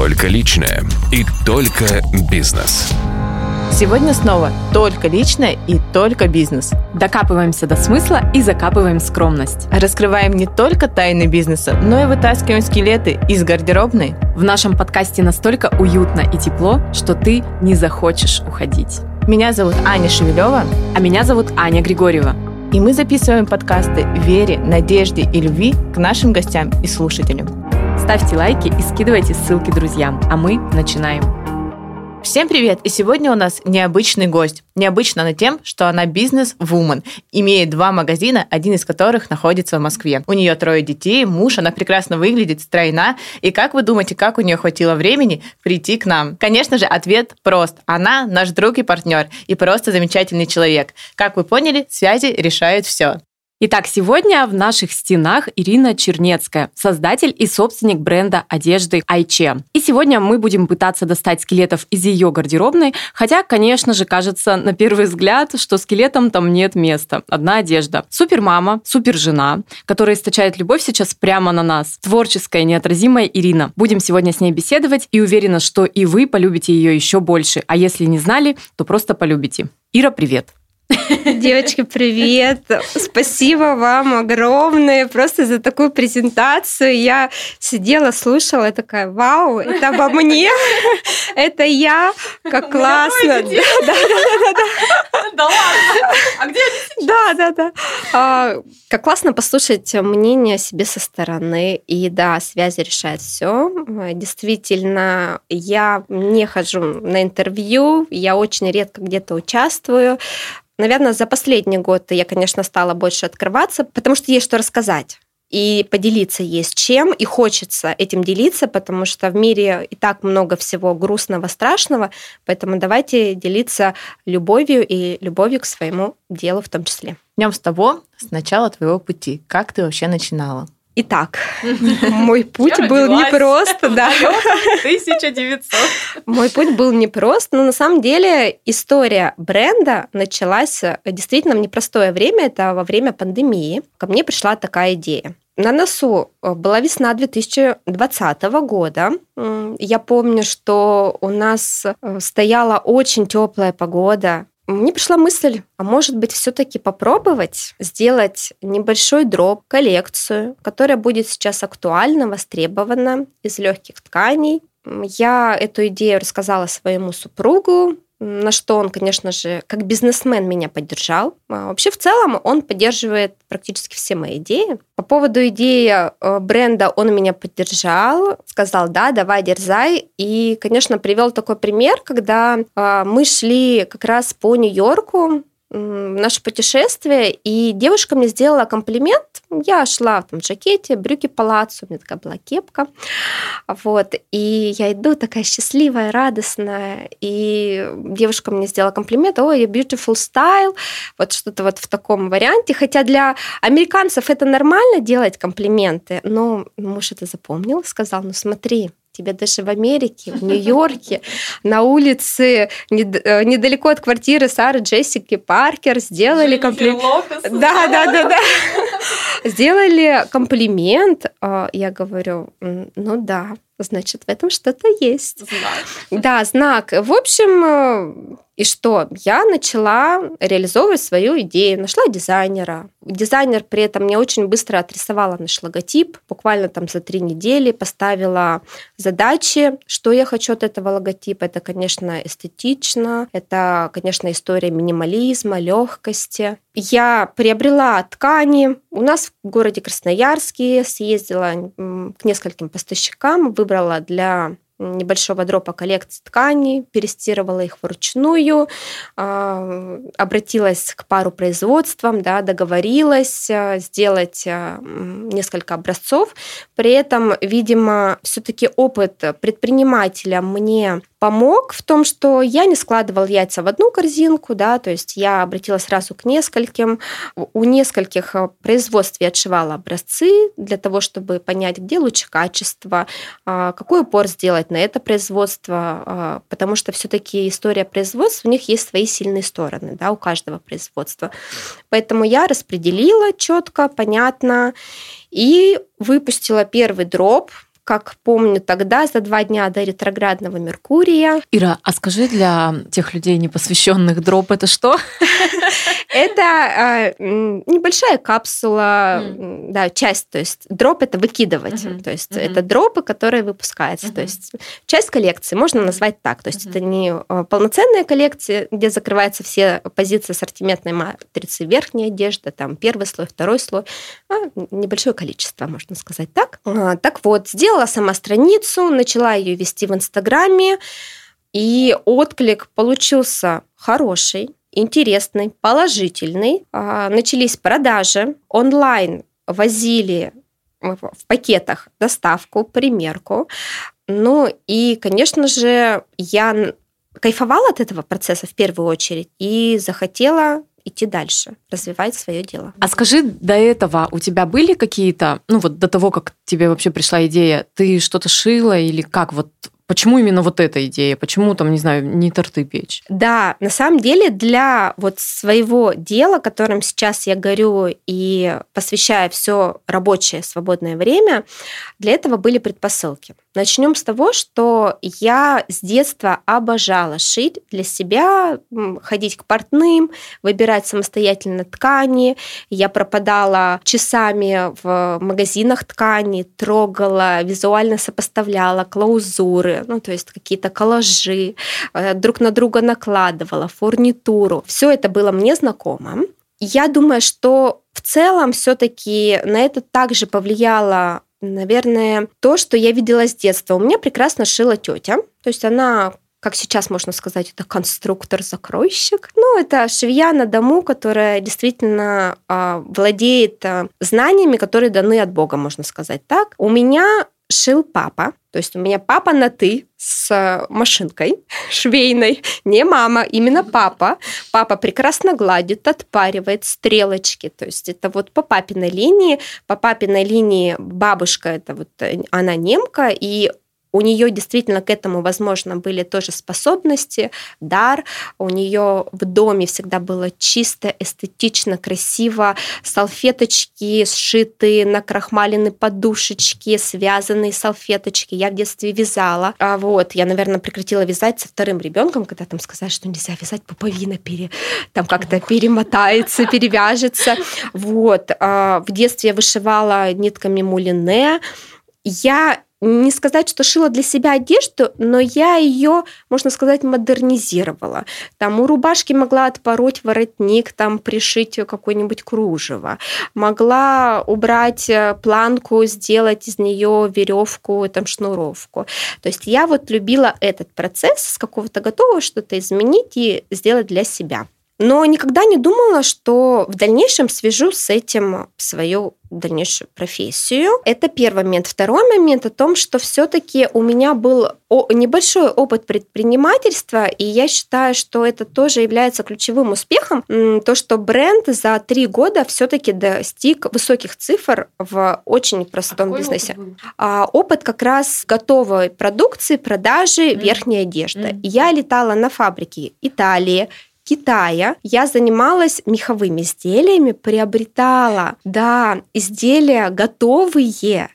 Только личное и только бизнес. Сегодня снова только личное и только бизнес. Докапываемся до смысла и закапываем скромность. Раскрываем не только тайны бизнеса, но и вытаскиваем скелеты из гардеробной. В нашем подкасте настолько уютно и тепло, что ты не захочешь уходить. Меня зовут Аня Шевелева. А меня зовут Аня Григорьева. И мы записываем подкасты вере, надежде и любви к нашим гостям и слушателям. Ставьте лайки и скидывайте ссылки друзьям. А мы начинаем. Всем привет! И сегодня у нас необычный гость. Необычно она тем, что она бизнес-вумен, имеет два магазина, один из которых находится в Москве. У нее трое детей, муж, она прекрасно выглядит, стройна. И как вы думаете, как у нее хватило времени прийти к нам? Конечно же, ответ прост. Она наш друг и партнер, и просто замечательный человек. Как вы поняли, связи решают все. Итак, сегодня в наших стенах Ирина Чернецкая, создатель и собственник бренда одежды Айче. И сегодня мы будем пытаться достать скелетов из ее гардеробной, хотя, конечно же, кажется на первый взгляд, что скелетам там нет места. Одна одежда. Супермама, супержена, которая источает любовь сейчас прямо на нас. Творческая, неотразимая Ирина. Будем сегодня с ней беседовать и уверена, что и вы полюбите ее еще больше. А если не знали, то просто полюбите. Ира, привет! Девочки, привет! Спасибо вам огромное просто за такую презентацию. Я сидела, слушала, такая, вау, это обо мне, это я, как классно. Да, да, да, да. Да ладно? А где Да, да, да. А, как классно послушать мнение о себе со стороны. И да, связи решают все. Действительно, я не хожу на интервью, я очень редко где-то участвую. Наверное, за последний год я, конечно, стала больше открываться, потому что есть что рассказать и поделиться есть чем, и хочется этим делиться, потому что в мире и так много всего грустного, страшного, поэтому давайте делиться любовью и любовью к своему делу в том числе. Днем с того, с начала твоего пути. Как ты вообще начинала? Итак, мой путь был непрост, да. 1900. Мой путь был непрост, но на самом деле история бренда началась э, действительно в непростое время, это во время пандемии. Ко мне пришла такая идея. На носу э, была весна 2020 года. Я помню, что у нас э, стояла очень теплая погода, мне пришла мысль, а может быть, все-таки попробовать сделать небольшой дроп, коллекцию, которая будет сейчас актуальна, востребована из легких тканей. Я эту идею рассказала своему супругу, на что он, конечно же, как бизнесмен меня поддержал. А вообще, в целом, он поддерживает практически все мои идеи. По поводу идеи э, бренда он меня поддержал, сказал, да, давай, дерзай. И, конечно, привел такой пример, когда э, мы шли как раз по Нью-Йорку, наше путешествие, и девушка мне сделала комплимент. Я шла в там жакете, брюки палаццо, у меня такая была кепка. Вот, и я иду такая счастливая, радостная, и девушка мне сделала комплимент, ой, beautiful style, вот что-то вот в таком варианте, хотя для американцев это нормально делать комплименты, но муж это запомнил, сказал, ну смотри, тебе даже в Америке, в Нью-Йорке, на улице э, недалеко от квартиры Сары Джессики Паркер сделали комплимент. Да, да, да, да. Сделали комплимент. А, я говорю, ну да, значит, в этом что-то есть. Знак. Да, знак. В общем, э, и что? Я начала реализовывать свою идею, нашла дизайнера. Дизайнер при этом мне очень быстро отрисовала наш логотип, буквально там за три недели поставила задачи, что я хочу от этого логотипа. Это, конечно, эстетично, это, конечно, история минимализма, легкости. Я приобрела ткани. У нас в городе Красноярске съездила к нескольким поставщикам, выбрала для небольшого дропа коллекции тканей, перестирывала их вручную, а, обратилась к пару производствам, да, договорилась а, сделать а, несколько образцов. При этом, видимо, все-таки опыт предпринимателя мне помог в том, что я не складывал яйца в одну корзинку, да, то есть я обратилась сразу к нескольким. У нескольких э, производств я отшивала образцы для того, чтобы понять, где лучше качество, а, какой упор сделать на это производство, а, потому что все-таки история производства, у них есть свои сильные стороны, да, у каждого производства. Поэтому я распределила четко, понятно, и выпустила первый дроп, как помню тогда, за два дня до ретроградного Меркурия. Ира, а скажи для тех людей, не посвященных дроп, это что? Это а, небольшая капсула, да, часть, то есть дроп это выкидывать, то есть это дропы, которые выпускаются, то есть часть коллекции можно назвать так, то есть это не а, полноценная коллекция, где закрываются все позиции ассортиментной матрицы, верхняя одежда, там первый слой, второй слой, а небольшое количество, можно сказать так. Так вот, сделала сама страницу, начала ее вести в Инстаграме, и отклик получился хороший, интересный, положительный. А, начались продажи. Онлайн возили в пакетах доставку, примерку. Ну и, конечно же, я кайфовала от этого процесса в первую очередь и захотела идти дальше, развивать свое дело. А скажи, до этого у тебя были какие-то, ну вот до того, как тебе вообще пришла идея, ты что-то шила или как вот Почему именно вот эта идея? Почему там, не знаю, не торты печь? Да, на самом деле для вот своего дела, которым сейчас я горю и посвящаю все рабочее свободное время, для этого были предпосылки. Начнем с того, что я с детства обожала шить для себя, ходить к портным, выбирать самостоятельно ткани. Я пропадала часами в магазинах ткани, трогала, визуально сопоставляла клаузуры, ну, то есть какие-то коллажи, э, друг на друга накладывала, фурнитуру. Все это было мне знакомо. Я думаю, что в целом все-таки на это также повлияло Наверное, то, что я видела с детства. У меня прекрасно шила тетя. То есть она как сейчас можно сказать, это конструктор-закройщик. Ну, это швея на дому, которая действительно э, владеет э, знаниями, которые даны от Бога, можно сказать так. У меня шил папа. То есть у меня папа на «ты» с машинкой швейной, не мама, именно папа. Папа прекрасно гладит, отпаривает стрелочки. То есть это вот по папиной линии. По папиной линии бабушка, это вот э, она немка, и у нее действительно к этому, возможно, были тоже способности, дар. У нее в доме всегда было чисто, эстетично, красиво. Салфеточки сшитые, накрахмаленные подушечки, связанные салфеточки. Я в детстве вязала. А вот, я, наверное, прекратила вязать со вторым ребенком, когда там сказали, что нельзя вязать, пуповина пере, там как-то перемотается, перевяжется. Вот. А в детстве я вышивала нитками мулине. Я не сказать, что шила для себя одежду, но я ее, можно сказать, модернизировала. Там у рубашки могла отпороть воротник, там пришить какое-нибудь кружево. Могла убрать э, планку, сделать из нее веревку, там шнуровку. То есть я вот любила этот процесс с какого-то готового что-то изменить и сделать для себя. Но никогда не думала, что в дальнейшем свяжу с этим свою дальнейшую профессию. Это первый момент. Второй момент о том, что все-таки у меня был небольшой опыт предпринимательства, и я считаю, что это тоже является ключевым успехом. То, что бренд за три года все-таки достиг высоких цифр в очень простом а бизнесе. Опыт, а, опыт как раз готовой продукции, продажи mm. верхней одежды. Mm. Я летала на фабрики Италии, Китая я занималась меховыми изделиями, приобретала, да, изделия готовые,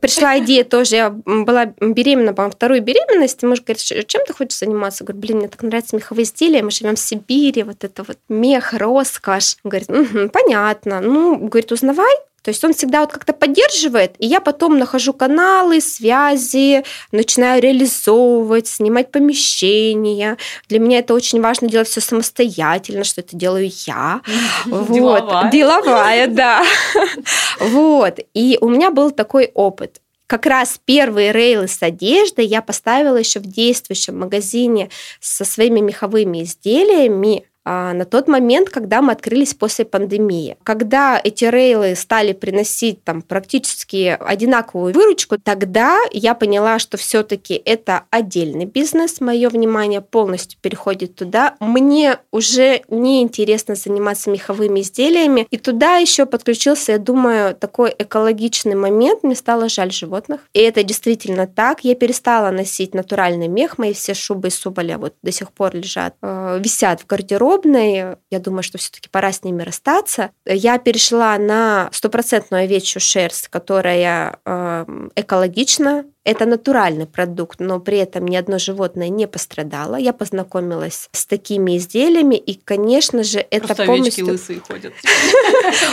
пришла идея тоже, я была беременна, по-моему, второй беременности, муж говорит, чем ты хочешь заниматься? Говорю, блин, мне так нравятся меховые изделия, мы живем в Сибири, вот это вот мех, роскошь. Говорит, угу, понятно. Ну, говорит, узнавай, то есть он всегда вот как-то поддерживает, и я потом нахожу каналы, связи, начинаю реализовывать, снимать помещения. Для меня это очень важно делать все самостоятельно, что это делаю я. Деловая. Вот. Деловая, да. Вот. И у меня был такой опыт как раз первые рейлы с одеждой я поставила еще в действующем магазине со своими меховыми изделиями на тот момент, когда мы открылись после пандемии. Когда эти рейлы стали приносить там практически одинаковую выручку, тогда я поняла, что все-таки это отдельный бизнес, мое внимание полностью переходит туда. Мне уже не интересно заниматься меховыми изделиями, и туда еще подключился, я думаю, такой экологичный момент. Мне стало жаль животных, и это действительно так. Я перестала носить натуральный мех, мои все шубы и соболя вот до сих пор лежат, э, висят в гардеробе гардеробной. Я думаю, что все-таки пора с ними расстаться. Я перешла на стопроцентную овечью шерсть, которая э, экологична, это натуральный продукт, но при этом ни одно животное не пострадало. Я познакомилась с такими изделиями, и, конечно же, это Просто полностью... лысые ходят.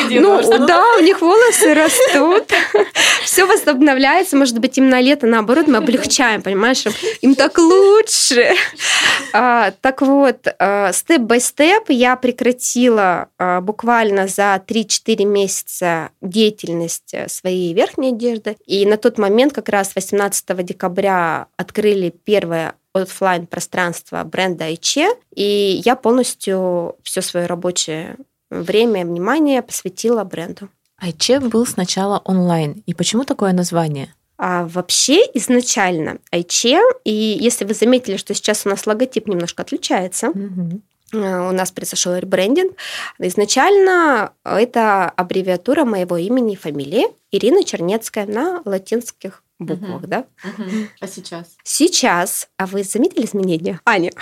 Ну, да, у них волосы растут. Все возобновляется. Может быть, им на лето, наоборот, мы облегчаем, понимаешь? Им так лучше. А, так вот, степ-бай-степ я прекратила а, буквально за 3-4 месяца деятельность своей верхней одежды. И на тот момент, как раз 18 17 декабря открыли первое офлайн пространство бренда Айче, и я полностью все свое рабочее время и внимание посвятила бренду. Айче был сначала онлайн. И почему такое название? А вообще изначально Айче, и если вы заметили, что сейчас у нас логотип немножко отличается, угу. у нас произошел ребрендинг. Изначально это аббревиатура моего имени и фамилии Ирина Чернецкая на латинских буквах, угу. да? Угу. А сейчас? Сейчас. А вы заметили изменения? Аня?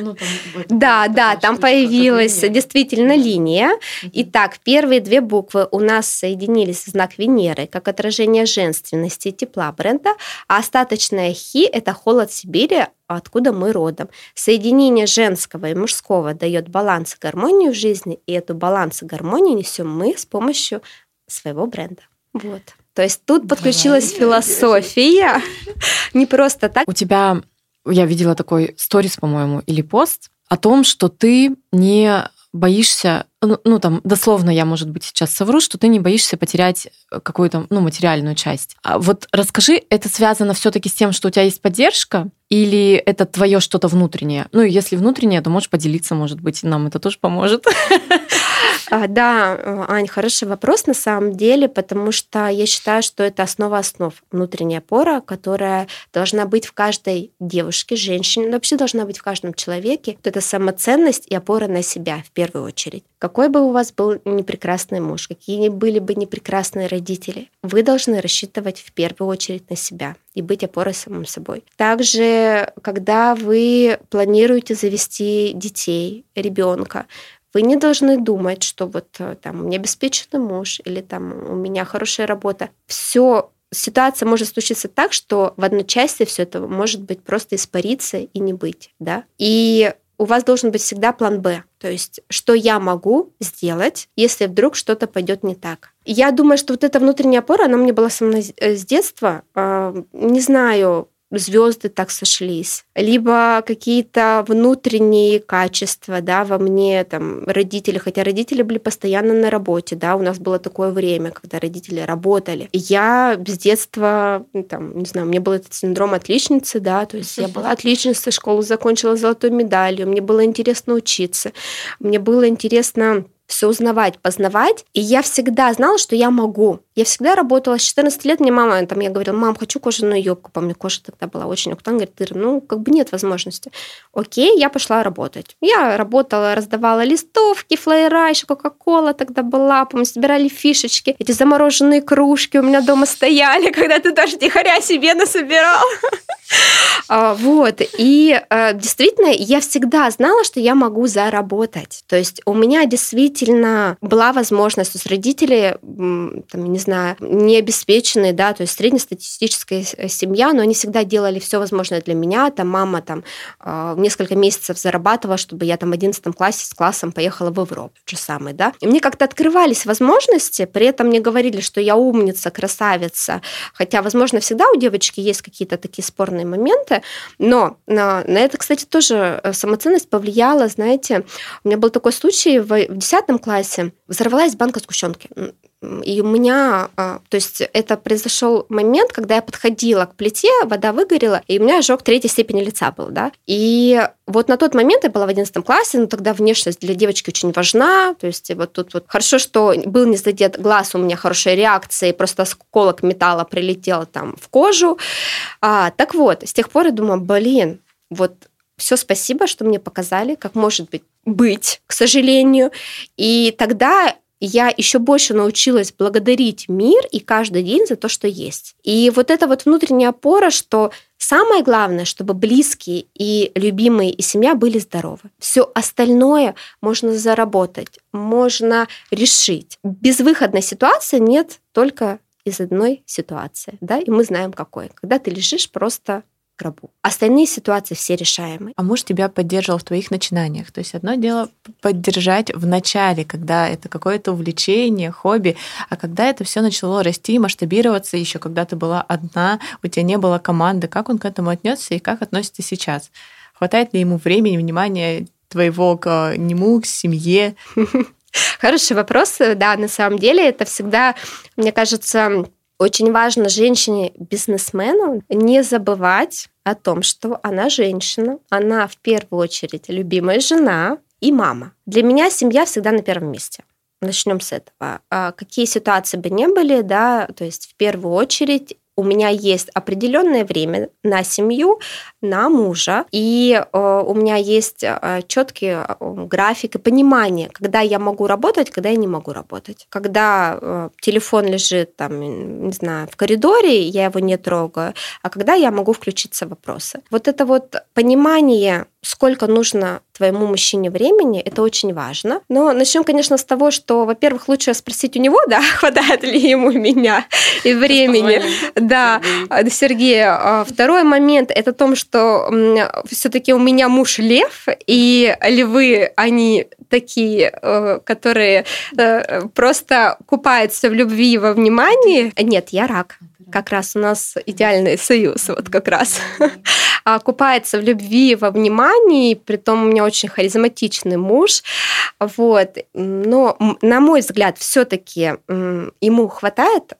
Ну, там, да, да, там появилась действительно линия. Угу. Итак, первые две буквы у нас соединились в знак Венеры, как отражение женственности и тепла бренда, а остаточная хи – это холод Сибири, откуда мы родом. Соединение женского и мужского дает баланс и гармонию в жизни, и эту баланс и гармонию несем мы с помощью своего бренда. Вот. То есть тут подключилась философия. Не просто так. У тебя, я видела такой сторис, по-моему, или пост о том, что ты не боишься, ну, ну там дословно я, может быть, сейчас совру, что ты не боишься потерять какую-то ну, материальную часть. А вот расскажи, это связано все-таки с тем, что у тебя есть поддержка, или это твое что-то внутреннее? Ну, и если внутреннее, то можешь поделиться, может быть, нам это тоже поможет. А, да, э, Ань, хороший вопрос на самом деле, потому что я считаю, что это основа основ, внутренняя опора, которая должна быть в каждой девушке, женщине, вообще должна быть в каждом человеке. Вот это самоценность и опора на себя в первую очередь. Какой бы у вас был непрекрасный муж, какие были бы непрекрасные родители, вы должны рассчитывать в первую очередь на себя и быть опорой самим собой. Также, когда вы планируете завести детей, ребенка, вы не должны думать, что вот э, там у меня обеспеченный муж или там у меня хорошая работа. Все ситуация может случиться так, что в одночасье все это может быть просто испариться и не быть, да. И у вас должен быть всегда план Б. То есть, что я могу сделать, если вдруг что-то пойдет не так. Я думаю, что вот эта внутренняя опора, она мне была со мной с детства. А, не знаю, звезды так сошлись, либо какие-то внутренние качества, да, во мне, там, родители, хотя родители были постоянно на работе, да, у нас было такое время, когда родители работали. Я с детства, ну, там, не знаю, у меня был этот синдром отличницы, да, то есть я была отличницей, школу закончила золотой медалью, мне было интересно учиться, мне было интересно все узнавать, познавать. И я всегда знала, что я могу. Я всегда работала с 14 лет. Мне мама, там, я говорила, мам, хочу кожаную юбку. Помню, кожа тогда была очень актуальна. Говорит, ну, как бы нет возможности. Окей, я пошла работать. Я работала, раздавала листовки, флайера, еще Кока-Кола тогда была. Помню, собирали фишечки. Эти замороженные кружки у меня дома стояли, когда ты даже тихоря себе насобирал. А, вот. И э, действительно, я всегда знала, что я могу заработать. То есть у меня действительно была возможность, есть родители, там, не знаю, не обеспеченные, да, то есть среднестатистическая семья, но они всегда делали все возможное для меня. Там мама там э, несколько месяцев зарабатывала, чтобы я там в 11 классе с классом поехала в Европу, же самое, да. И мне как-то открывались возможности, при этом мне говорили, что я умница, красавица, хотя, возможно, всегда у девочки есть какие-то такие спорные моменты, но на, на это, кстати, тоже э, самоценность повлияла, знаете, у меня был такой случай в, в 10 классе, взорвалась банка сгущенки. И у меня, а, то есть это произошел момент, когда я подходила к плите, вода выгорела, и у меня ожог третьей степени лица был, да. И вот на тот момент я была в 11 классе, но тогда внешность для девочки очень важна, то есть вот тут вот хорошо, что был не задет глаз, у меня хорошая реакция, и просто осколок металла прилетел там в кожу. А, так вот, с тех пор я думаю, блин, вот все спасибо, что мне показали, как может быть быть, к сожалению. И тогда я еще больше научилась благодарить мир и каждый день за то, что есть. И вот эта вот внутренняя опора, что Самое главное, чтобы близкие и любимые и семья были здоровы. Все остальное можно заработать, можно решить. Безвыходной ситуации нет только из одной ситуации, да, и мы знаем какой. Когда ты лежишь просто гробу. Остальные ситуации все решаемы. А муж тебя поддерживал в твоих начинаниях. То есть одно дело поддержать в начале, когда это какое-то увлечение, хобби, а когда это все начало расти, масштабироваться, еще когда ты была одна, у тебя не было команды, как он к этому отнесся и как относится сейчас? Хватает ли ему времени, внимания твоего к нему, к семье? Хороший вопрос. Да, на самом деле это всегда, мне кажется, очень важно женщине-бизнесмену не забывать о том, что она женщина, она в первую очередь любимая жена и мама. Для меня семья всегда на первом месте. Начнем с этого. А какие ситуации бы ни были, да, то есть в первую очередь у меня есть определенное время на семью, на мужа, и э, у меня есть э, четкий э, график и понимание, когда я могу работать, когда я не могу работать. Когда э, телефон лежит там, не знаю, в коридоре, я его не трогаю, а когда я могу включиться в вопросы. Вот это вот понимание сколько нужно твоему мужчине времени, это очень важно. Но начнем, конечно, с того, что, во-первых, лучше спросить у него, да, хватает ли ему меня и времени. Да, Сергей. Сергея. А, второй момент это о том, что все-таки у меня муж лев, и львы, они такие, э, которые э, просто купаются в любви и во внимании. Нет, я рак. Как раз у нас идеальный союз, вот как раз. А, купается в любви, во внимании, при том у меня очень харизматичный муж. Вот. Но, на мой взгляд, все таки ему хватает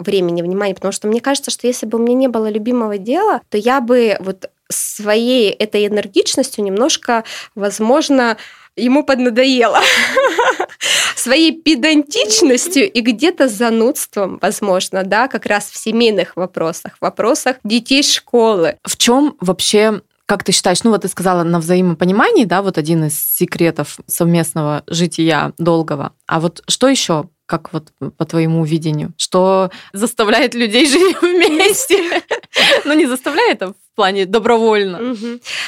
времени, внимания, потому что мне кажется, что если бы у меня не было любимого дела, то я бы вот своей этой энергичностью немножко, возможно, ему поднадоело своей педантичностью и где-то занудством, возможно, да, как раз в семейных вопросах, вопросах детей школы. В чем вообще как ты считаешь, ну вот ты сказала на взаимопонимании, да, вот один из секретов совместного жития долгого. А вот что еще как вот по твоему видению? Что заставляет людей жить вместе? Ну, не заставляет, а в плане добровольно.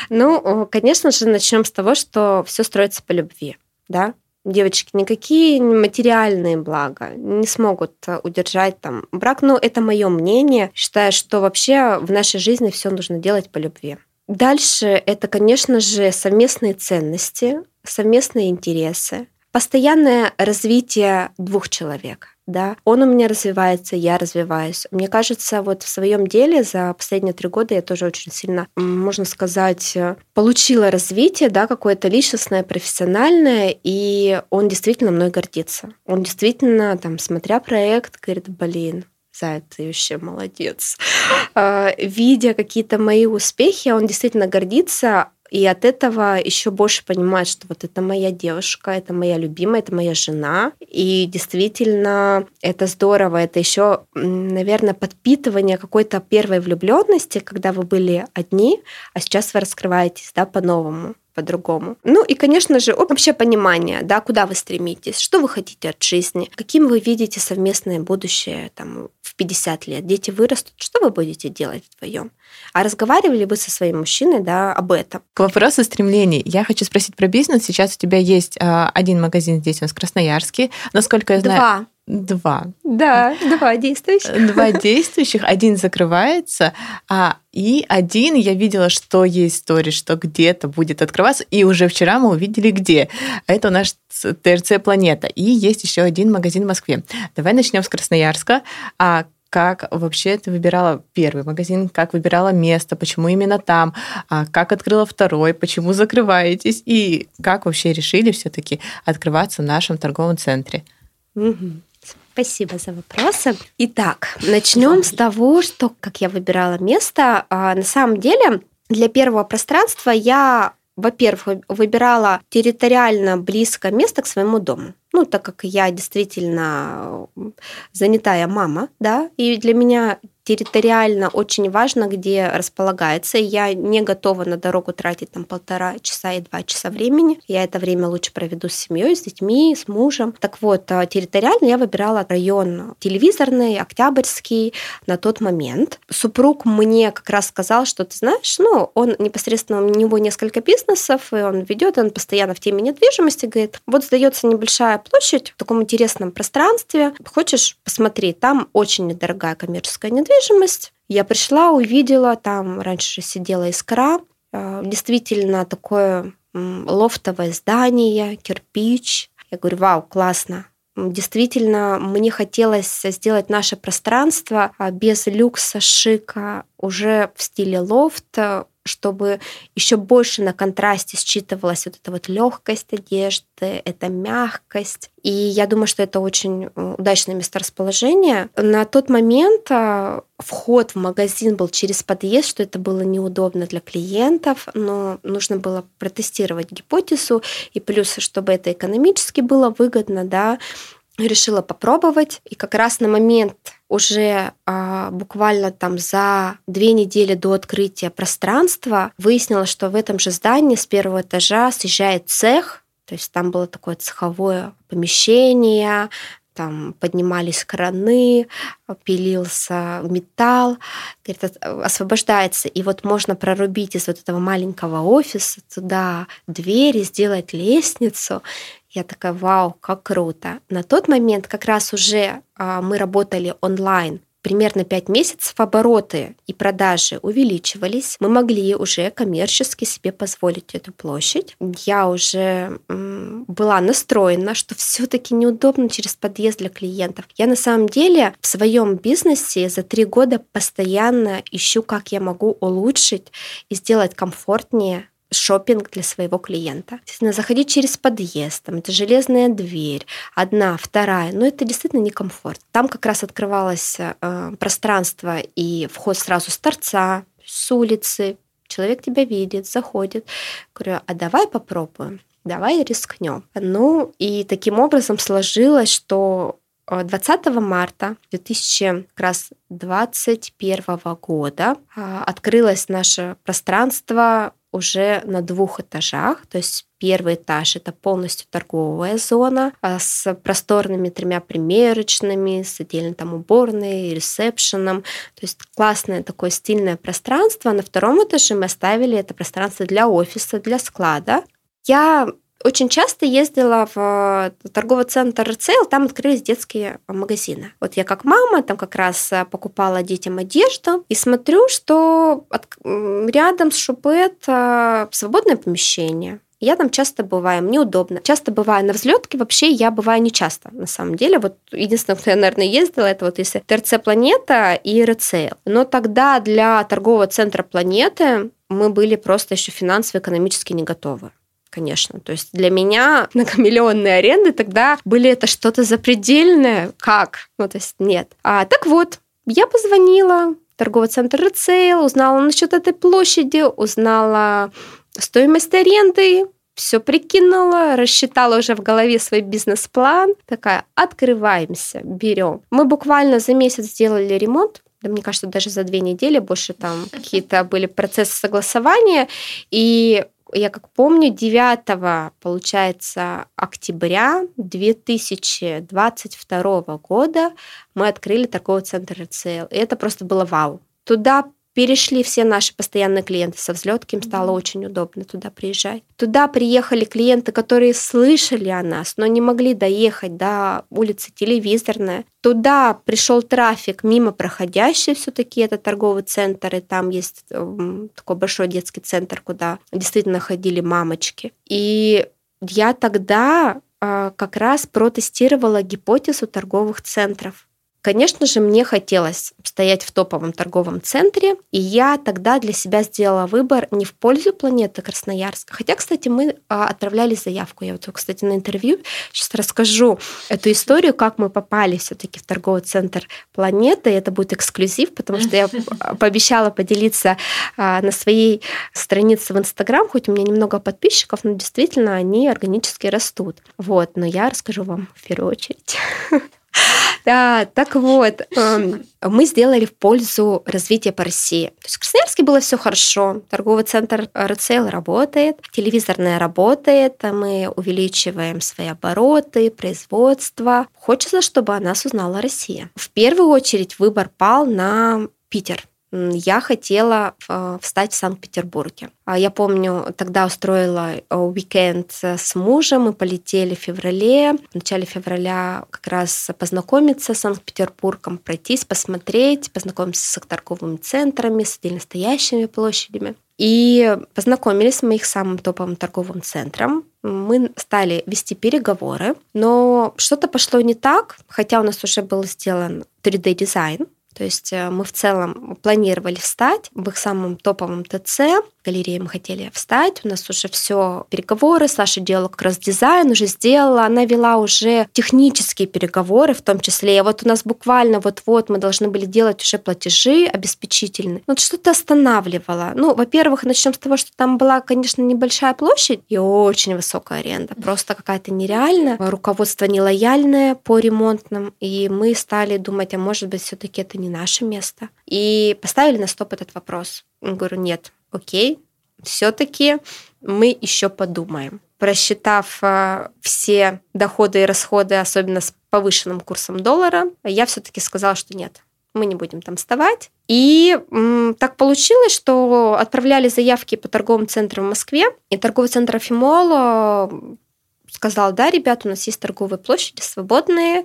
Ну, конечно же, начнем с того, что все строится по любви, да? Девочки, никакие материальные блага не смогут э, удержать там брак. Но это мое мнение. Считаю, что вообще в нашей жизни все нужно делать по любви. Дальше это, конечно же, совместные ценности, совместные интересы, постоянное развитие двух человек. Да, он у меня развивается, я развиваюсь. Мне кажется, вот в своем деле за последние три года я тоже очень сильно, можно сказать, получила развитие, да, какое-то личностное, профессиональное, и он действительно мной гордится. Он действительно, там, смотря проект, говорит, блин, Зая, ты вообще молодец. А, видя какие-то мои успехи, он действительно гордится, и от этого еще больше понимает, что вот это моя девушка, это моя любимая, это моя жена. И действительно, это здорово. Это еще, наверное, подпитывание какой-то первой влюбленности, когда вы были одни, а сейчас вы раскрываетесь да, по-новому по-другому. Ну и, конечно же, вообще понимание, да, куда вы стремитесь, что вы хотите от жизни, каким вы видите совместное будущее там, в 50 лет. Дети вырастут, что вы будете делать вдвоем? А разговаривали вы со своим мужчиной да, об этом? К вопросу стремлений. Я хочу спросить про бизнес. Сейчас у тебя есть а, один магазин здесь у нас в Красноярске. Насколько я знаю... Два. Два. Да, два действующих. Два действующих. Один закрывается, а и один я видела, что есть история, что где-то будет открываться, и уже вчера мы увидели где. Это у нас ТРЦ Планета. И есть еще один магазин в Москве. Давай начнем с Красноярска. А как вообще ты выбирала первый магазин, как выбирала место, почему именно там, а как открыла второй, почему закрываетесь и как вообще решили все-таки открываться в нашем торговом центре? Угу. Спасибо за вопросы. Итак, начнем с того, что как я выбирала место. А, на самом деле, для первого пространства я, во-первых, выбирала территориально близкое место к своему дому. Ну, так как я действительно занятая мама, да, и для меня территориально очень важно, где располагается. Я не готова на дорогу тратить там полтора часа и два часа времени. Я это время лучше проведу с семьей, с детьми, с мужем. Так вот, а, территориально я выбирала район телевизорный, Октябрьский на тот момент. Супруг мне как раз сказал, что ты знаешь, ну, он непосредственно, у него несколько бизнесов, и он ведет, он постоянно в теме недвижимости, говорит, вот сдается небольшая площадь в таком интересном пространстве, хочешь посмотреть, там очень недорогая коммерческая недвижимость, недвижимость. Я пришла, увидела, там раньше сидела искра, э, действительно такое лофтовое здание, кирпич. Я говорю, вау, классно. Действительно, мне хотелось сделать наше пространство а, без люкса, шика, уже в стиле лофта, чтобы еще больше на контрасте считывалась вот эта вот легкость одежды, эта мягкость. И я думаю, что это очень э, удачное месторасположение. На тот момент а, вход в магазин был через подъезд, что это было неудобно для клиентов, но нужно было протестировать гипотезу, и плюс, чтобы это экономически было выгодно, да, решила попробовать. И как раз на момент уже а, буквально там за две недели до открытия пространства выяснилось, что в этом же здании с первого этажа съезжает цех, то есть там было такое цеховое помещение, там поднимались краны, пилился металл, говорит, освобождается, и вот можно прорубить из вот этого маленького офиса туда двери, сделать лестницу, я такая, вау, как круто. На тот момент как раз уже а, мы работали онлайн, примерно 5 месяцев обороты и продажи увеличивались, мы могли уже коммерчески себе позволить эту площадь. Я уже была настроена, что все-таки неудобно через подъезд для клиентов. Я на самом деле в своем бизнесе за три года постоянно ищу, как я могу улучшить и сделать комфортнее шопинг для своего клиента. Естественно, заходить через подъезд, там, это железная дверь, одна, вторая, но это действительно некомфорт. Там как раз открывалось э, пространство и вход сразу с торца, с улицы, человек тебя видит, заходит. Говорю, а давай попробуем, давай рискнем. Ну и таким образом сложилось, что 20 марта 2021 года а, открылось наше пространство уже на двух этажах. То есть первый этаж это полностью торговая зона а с просторными тремя примерочными, с отдельно там уборной, ресепшеном. То есть классное такое стильное пространство. На втором этаже мы оставили это пространство для офиса, для склада. Я очень часто ездила в э, торговый центр Рецейл, там открылись детские магазины. Вот я как мама там как раз э, покупала детям одежду и смотрю, что рядом с Шупет э, свободное помещение. Я там часто бываю, мне удобно. Часто бываю на взлетке, вообще я бываю не часто, на самом деле. Вот единственное, кто я, наверное, ездила, это вот если ТРЦ «Планета» и «Рецейл». Но тогда для торгового центра «Планеты» мы были просто еще финансово-экономически не готовы конечно. То есть для меня многомиллионные аренды тогда были это что-то запредельное. Как? Ну, то есть нет. А, так вот, я позвонила в торговый центр Рецейл, узнала насчет этой площади, узнала стоимость аренды, все прикинула, рассчитала уже в голове свой бизнес-план. Такая, открываемся, берем. Мы буквально за месяц сделали ремонт, да, мне кажется, даже за две недели больше там какие-то были процессы согласования. И я как помню, 9, получается, октября 2022 года мы открыли торговый центр РЦЛ. И это просто было вау. Туда перешли все наши постоянные клиенты со взлетки, им стало очень удобно туда приезжать. Туда приехали клиенты, которые слышали о нас, но не могли доехать до улицы Телевизорная. Туда пришел трафик мимо проходящий все-таки, это торговый центр, и там есть эм, такой большой детский центр, куда действительно ходили мамочки. И я тогда э, как раз протестировала гипотезу торговых центров. Конечно же, мне хотелось стоять в топовом торговом центре, и я тогда для себя сделала выбор не в пользу планеты Красноярска. Хотя, кстати, мы а, отправляли заявку. Я вот, кстати, на интервью сейчас расскажу эту историю, как мы попали все-таки в торговый центр планеты. И это будет эксклюзив, потому что я пообещала поделиться а, на своей странице в Инстаграм, хоть у меня немного подписчиков, но действительно они органически растут. Вот, но я расскажу вам в первую очередь. Да, так вот, эм, мы сделали в пользу развития по России. То есть в Красноярске было все хорошо. Торговый центр Рецейл работает, телевизорная работает, мы увеличиваем свои обороты, производство. Хочется, чтобы о нас узнала Россия. В первую очередь выбор пал на Питер я хотела э, встать в Санкт-Петербурге. А я помню, тогда устроила э, уикенд с мужем, мы полетели в феврале. В начале февраля как раз познакомиться с Санкт-Петербургом, пройтись, посмотреть, познакомиться с торговыми центрами, с отдельно стоящими площадями. И познакомились мы их самым топовым торговым центром. Мы стали вести переговоры, но что-то пошло не так, хотя у нас уже был сделан 3D-дизайн, то есть э, мы в целом планировали встать в их самом топовом ТЦ. Галерее мы хотели встать. У нас уже все переговоры. Саша делала как раз дизайн, уже сделала. Она вела уже технические переговоры в том числе. И вот у нас буквально вот-вот мы должны были делать уже платежи обеспечительные. Вот что-то останавливало. Ну, во-первых, начнем с того, что там была, конечно, небольшая площадь и очень высокая аренда. Просто какая-то нереальная. Руководство нелояльное по ремонтным. И мы стали думать, а может быть, все-таки это не наше место. И поставили на стоп этот вопрос. Я говорю, нет, окей, все-таки мы еще подумаем. Просчитав э, все доходы и расходы, особенно с повышенным курсом доллара, я все-таки сказала, что нет, мы не будем там вставать. И м, так получилось, что отправляли заявки по торговым центрам в Москве, и торговый центр Афимол э, сказал, да, ребят, у нас есть торговые площади свободные,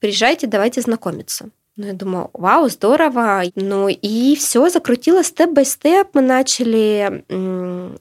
приезжайте, давайте знакомиться. Ну, я думаю, вау, здорово. Ну, и все закрутилось степ-бай-степ. Мы начали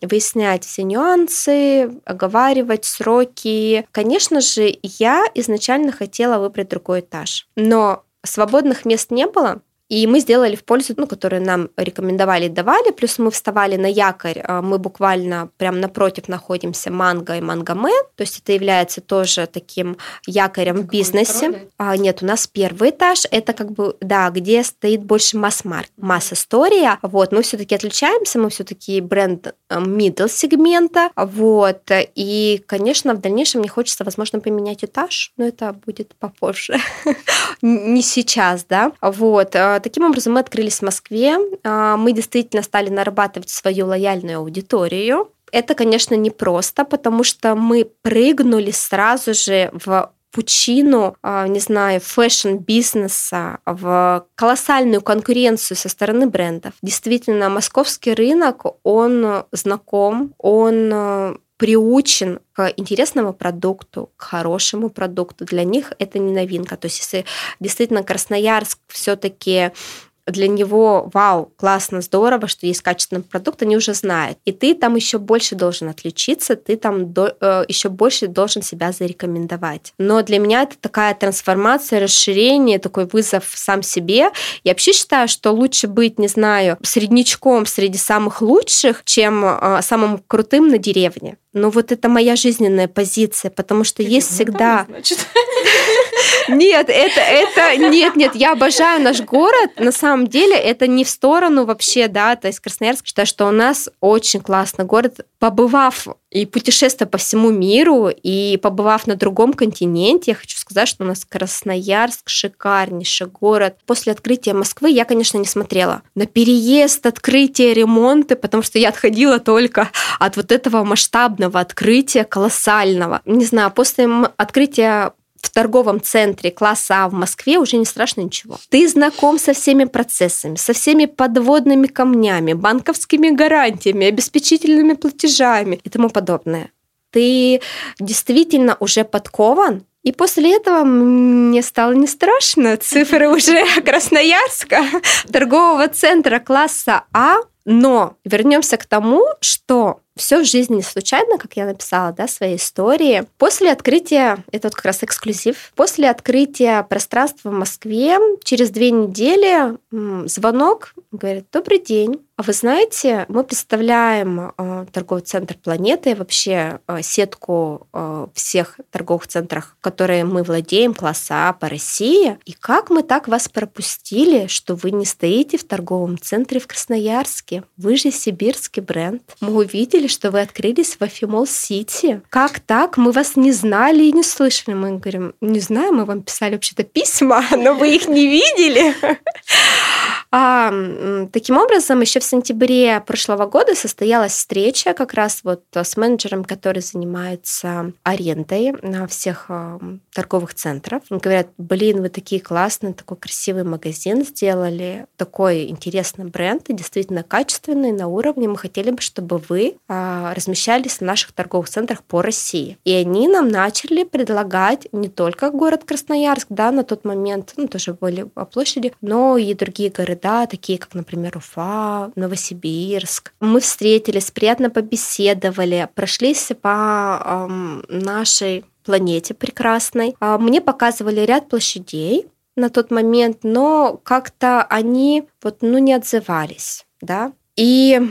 выяснять все нюансы, оговаривать сроки. Конечно же, я изначально хотела выбрать другой этаж. Но свободных мест не было. И мы сделали в пользу, ну, которые нам рекомендовали, давали, плюс мы вставали на якорь, а, мы буквально прям напротив находимся Манго и Мангаме, то есть это является тоже таким якорем в бизнесе. А, нет, у нас первый этаж, это как бы, да, где стоит больше масс-марк, масс-история, вот, мы все таки отличаемся, мы все таки бренд а, middle сегмента, вот, и, конечно, в дальнейшем мне хочется, возможно, поменять этаж, но это будет попозже, не сейчас, да, вот, а, Таким образом, мы открылись в Москве. А, мы действительно стали нарабатывать свою лояльную аудиторию. Это, конечно, непросто, потому что мы прыгнули сразу же в пучину, а, не знаю, fashion-бизнеса, в колоссальную конкуренцию со стороны брендов. Действительно, московский рынок, он знаком, он приучен к интересному продукту, к хорошему продукту. Для них это не новинка. То есть если действительно Красноярск все-таки для него, вау, классно, здорово, что есть качественный продукт, они уже знают. И ты там еще больше должен отличиться, ты там до, э, еще больше должен себя зарекомендовать. Но для меня это такая трансформация, расширение, такой вызов сам себе. Я вообще считаю, что лучше быть, не знаю, среднячком среди самых лучших, чем э, самым крутым на деревне. Но вот это моя жизненная позиция, потому что есть всегда... Нет, это, это, нет, нет, я обожаю наш город. На самом деле это не в сторону вообще, да, то есть Красноярск, считаю, что у нас очень классный город. Побывав и путешествуя по всему миру, и побывав на другом континенте, я хочу сказать, что у нас Красноярск шикарнейший город. После открытия Москвы я, конечно, не смотрела на переезд, открытие, ремонты, потому что я отходила только от вот этого масштабного открытия, колоссального. Не знаю, после открытия в торговом центре класса А в Москве уже не страшно ничего. Ты знаком со всеми процессами, со всеми подводными камнями, банковскими гарантиями, обеспечительными платежами и тому подобное. Ты действительно уже подкован, и после этого мне стало не страшно. Цифры уже Красноярска, торгового центра класса А. Но вернемся к тому, что все в жизни случайно, как я написала, да, своей истории. После открытия, это вот как раз эксклюзив, после открытия пространства в Москве через две недели звонок, говорит, добрый день, а вы знаете, мы представляем э, торговый центр планеты, вообще э, сетку э, всех торговых центров, которые мы владеем, класса А по России. И как мы так вас пропустили, что вы не стоите в торговом центре в Красноярске? Вы же сибирский бренд. Мы увидели, что вы открылись в Афимол-Сити. Как так? Мы вас не знали и не слышали. Мы говорим, не знаю, мы вам писали вообще-то письма, но вы их не видели. А, таким образом, еще в сентябре прошлого года состоялась встреча как раз вот с менеджером, который занимается арендой на всех а, торговых центров. Он говорят, блин, вы такие классные, такой красивый магазин сделали, такой интересный бренд, и действительно качественный, на уровне. Мы хотели бы, чтобы вы а, размещались в наших торговых центрах по России. И они нам начали предлагать не только город Красноярск, да, на тот момент, ну, тоже были по площади, но и другие города, такие как, например, Уфа, Новосибирск. Мы встретились, приятно побеседовали, прошлись по эм, нашей планете прекрасной. А, мне показывали ряд площадей на тот момент, но как-то они вот, ну, не отзывались, да. И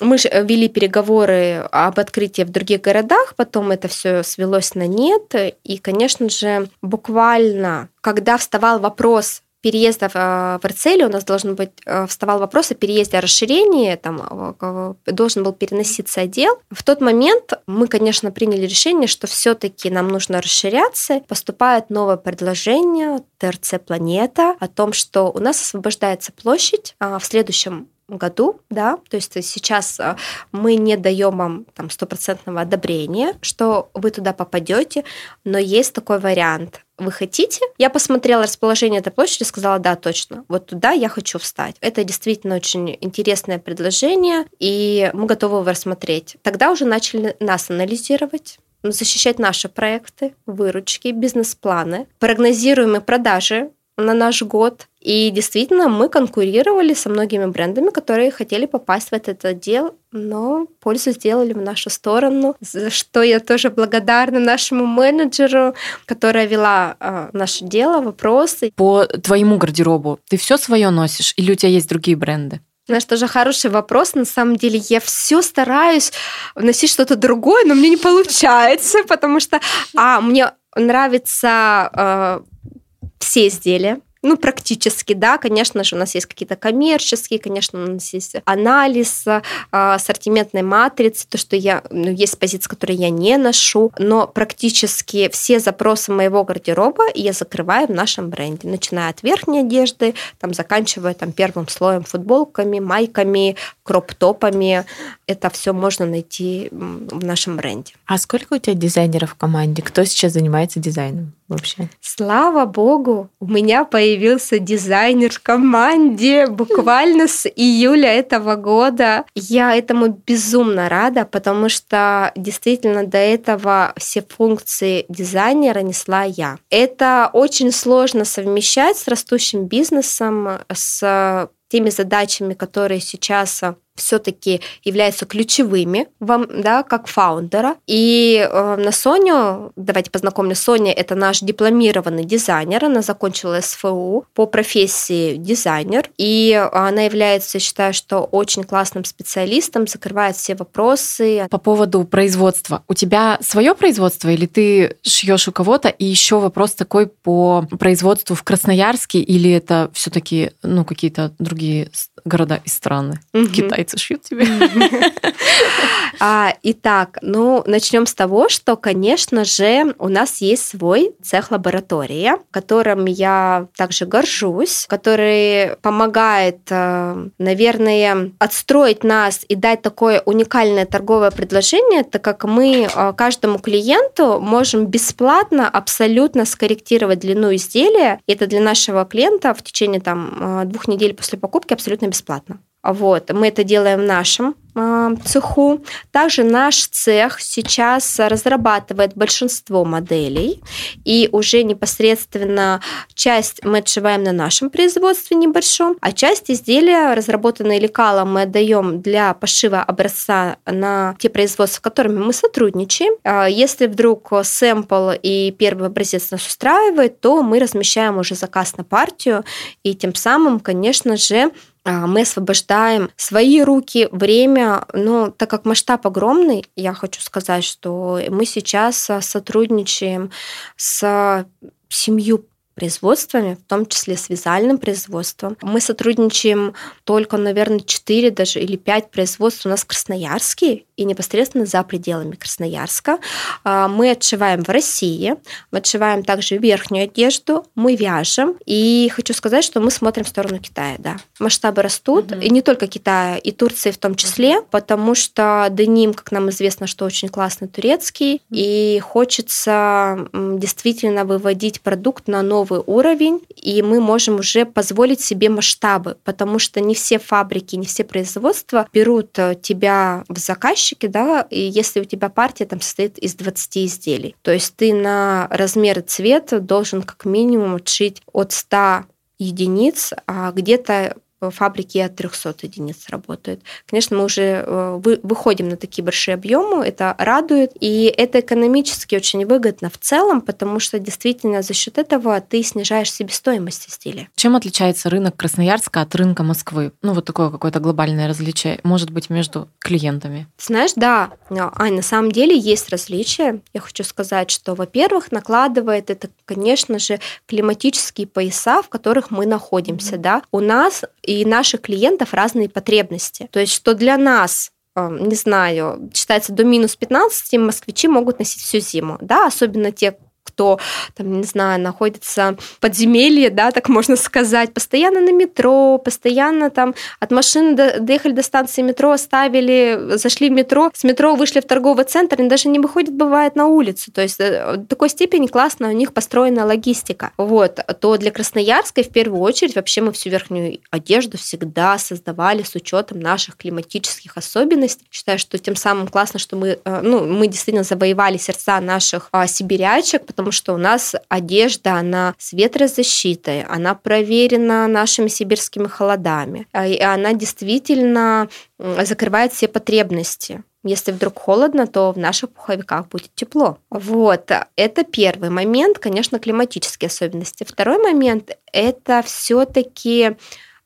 мы же вели переговоры об открытии в других городах, потом это все свелось на нет. И, конечно же, буквально, когда вставал вопрос переезда в Арцели у нас должен быть, э, вставал вопрос о переезде, о расширении, там, э, должен был переноситься отдел. В тот момент мы, конечно, приняли решение, что все-таки нам нужно расширяться. Поступает новое предложение ТРЦ «Планета» о том, что у нас освобождается площадь а, в следующем году, да, то есть сейчас э, мы не даем вам там стопроцентного одобрения, что вы туда попадете, но есть такой вариант. Вы хотите? Я посмотрела расположение этой площади сказала, да, точно, вот туда я хочу встать. Это действительно очень интересное предложение, и мы готовы его рассмотреть. Тогда уже начали нас анализировать, защищать наши проекты, выручки, бизнес-планы, прогнозируемые продажи на наш год. И действительно, мы конкурировали со многими брендами, которые хотели попасть в этот отдел, но пользу сделали в нашу сторону, за что я тоже благодарна нашему менеджеру, которая вела э, наше дело, вопросы. По твоему гардеробу ты все свое носишь или у тебя есть другие бренды? Знаешь, тоже хороший вопрос. На самом деле я все стараюсь носить что-то другое, но мне не получается, потому что а, мне нравится э, все изделия, ну, практически, да, конечно же, у нас есть какие-то коммерческие, конечно, у нас есть анализ э, ассортиментной матрицы, то, что я, ну, есть позиции, которые я не ношу, но практически все запросы моего гардероба я закрываю в нашем бренде, начиная от верхней одежды, там, заканчивая там первым слоем футболками, майками, кроп-топами, это все можно найти в нашем бренде. А сколько у тебя дизайнеров в команде? Кто сейчас занимается дизайном? Вообще? Слава богу, у меня появился дизайнер в команде буквально с июля этого года. Я этому безумно рада, потому что действительно до этого все функции дизайнера несла я. Это очень сложно совмещать с растущим бизнесом, с теми задачами, которые сейчас все-таки являются ключевыми вам, да, как фаундера. И э, на Соню, давайте познакомлю, Соня – это наш дипломированный дизайнер, она закончила СФУ по профессии дизайнер, и она является, считаю, что очень классным специалистом, закрывает все вопросы. По поводу производства. У тебя свое производство или ты шьешь у кого-то? И еще вопрос такой по производству в Красноярске или это все-таки ну, какие-то другие города и страны? Угу. Китай яйца шьют тебе. А, итак, ну, начнем с того, что, конечно же, у нас есть свой цех-лаборатория, которым я также горжусь, который помогает, э, наверное, отстроить нас и дать такое уникальное торговое предложение, так как мы э, каждому клиенту можем бесплатно абсолютно скорректировать длину изделия. Это для нашего клиента в течение там, э, двух недель после покупки абсолютно бесплатно. Вот, мы это делаем в нашем а, цеху. Также наш цех сейчас разрабатывает большинство моделей, и уже непосредственно часть мы отшиваем на нашем производстве небольшом, а часть изделия, разработанные лекалом, мы отдаем для пошива образца на те производства, с которыми мы сотрудничаем. А если вдруг сэмпл и первый образец нас устраивает, то мы размещаем уже заказ на партию, и тем самым, конечно же, мы освобождаем свои руки, время, но так как масштаб огромный, я хочу сказать, что мы сейчас а, сотрудничаем с семью производствами, в том числе с вязальным производством. Мы сотрудничаем только, наверное, 4 даже или 5 производств у нас в и непосредственно за пределами Красноярска. А, мы отшиваем в России, мы отшиваем также верхнюю одежду, мы вяжем. И хочу сказать, что мы смотрим в сторону Китая, да. Масштабы растут, угу. и не только Китая, и Турции в том числе, потому что деним, как нам известно, что очень классный турецкий, угу. и хочется действительно выводить продукт на новый уровень, и мы можем уже позволить себе масштабы, потому что не все фабрики, не все производства берут э, тебя в заказчики, да, и если у тебя партия там состоит из 20 изделий, то есть ты на размер и цвет должен как минимум отшить от 100 единиц, а где-то фабрики от 300 единиц работают. Конечно, мы уже э, выходим на такие большие объемы, это радует, и это экономически очень выгодно в целом, потому что действительно за счет этого ты снижаешь себестоимость изделия. Чем отличается рынок Красноярска от рынка Москвы? Ну, вот такое какое-то глобальное различие, может быть, между клиентами? Знаешь, да, Ань, на самом деле есть различия. Я хочу сказать, что, во-первых, накладывает это, конечно же, климатические пояса, в которых мы находимся, mm-hmm. да. У нас и наших клиентов разные потребности. То есть, что для нас не знаю, считается до минус 15, москвичи могут носить всю зиму, да, особенно те, кто, там, не знаю, находится в подземелье, да, так можно сказать, постоянно на метро, постоянно там от машины до, доехали до станции метро, оставили, зашли в метро, с метро вышли в торговый центр, они даже не выходят, бывает, на улицу. То есть э, в такой степени классно у них построена логистика. Вот, то для Красноярска в первую очередь вообще мы всю верхнюю одежду всегда создавали с учетом наших климатических особенностей. Считаю, что тем самым классно, что мы, э, ну, мы действительно завоевали сердца наших а, сибирячек, потому что у нас одежда, она с ветрозащитой, она проверена нашими сибирскими холодами, а, и она действительно закрывает все потребности. Если вдруг холодно, то в наших пуховиках будет тепло. Вот, это первый момент, конечно, климатические особенности. Второй момент – это все-таки